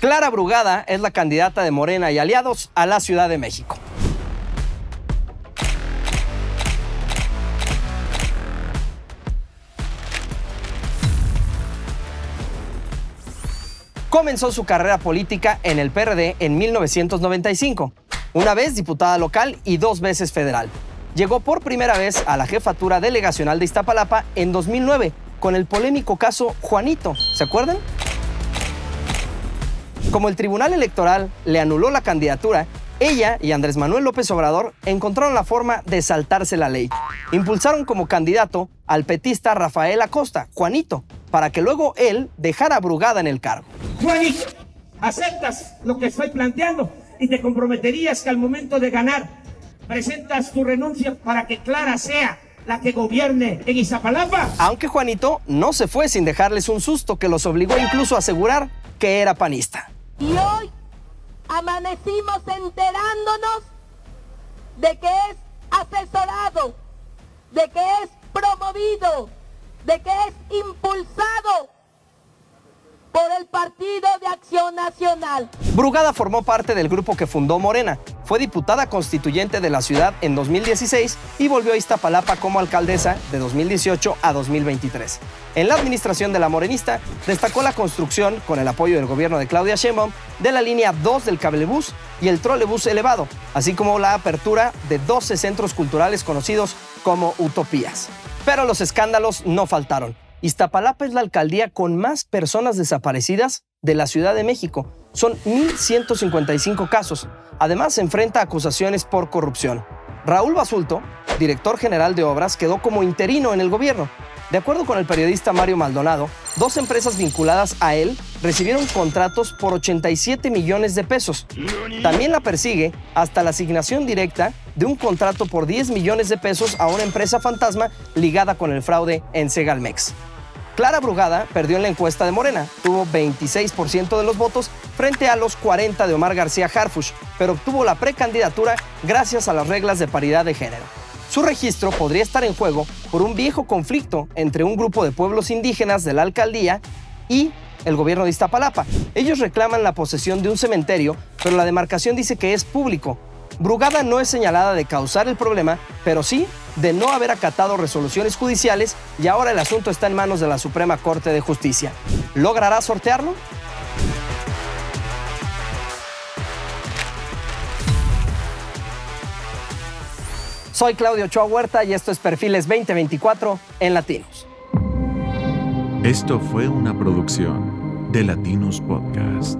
Clara Brugada es la candidata de Morena y aliados a la Ciudad de México. Comenzó su carrera política en el PRD en 1995, una vez diputada local y dos veces federal. Llegó por primera vez a la jefatura delegacional de Iztapalapa en 2009 con el polémico caso Juanito, ¿se acuerdan? Como el Tribunal Electoral le anuló la candidatura, ella y Andrés Manuel López Obrador encontraron la forma de saltarse la ley. Impulsaron como candidato al petista Rafael Acosta, Juanito, para que luego él dejara Brugada en el cargo. Juanito, aceptas lo que estoy planteando y te comprometerías que al momento de ganar presentas tu renuncia para que Clara sea la que gobierne en Izapalapa. Aunque Juanito no se fue sin dejarles un susto que los obligó incluso a asegurar que era panista. Y hoy amanecimos enterándonos de que es asesorado, de que es promovido, de que es impulsado por el Partido de Acción Nacional. Brugada formó parte del grupo que fundó Morena. Fue diputada constituyente de la ciudad en 2016 y volvió a Iztapalapa como alcaldesa de 2018 a 2023. En la administración de la morenista destacó la construcción, con el apoyo del gobierno de Claudia Sheinbaum, de la línea 2 del cablebús y el trolebús elevado, así como la apertura de 12 centros culturales conocidos como utopías. Pero los escándalos no faltaron. Iztapalapa es la alcaldía con más personas desaparecidas de la Ciudad de México. Son 1.155 casos. Además, se enfrenta a acusaciones por corrupción. Raúl Basulto, director general de obras, quedó como interino en el gobierno. De acuerdo con el periodista Mario Maldonado, dos empresas vinculadas a él recibieron contratos por 87 millones de pesos. También la persigue hasta la asignación directa de un contrato por 10 millones de pesos a una empresa fantasma ligada con el fraude en Segalmex. Clara Brugada perdió en la encuesta de Morena, tuvo 26% de los votos frente a los 40 de Omar García Harfush, pero obtuvo la precandidatura gracias a las reglas de paridad de género. Su registro podría estar en juego por un viejo conflicto entre un grupo de pueblos indígenas de la alcaldía y el gobierno de Iztapalapa. Ellos reclaman la posesión de un cementerio, pero la demarcación dice que es público. Brugada no es señalada de causar el problema, pero sí de no haber acatado resoluciones judiciales y ahora el asunto está en manos de la Suprema Corte de Justicia. ¿Logrará sortearlo? Soy Claudio Ochoa Huerta y esto es Perfiles 2024 en Latinos. Esto fue una producción de Latinos Podcast.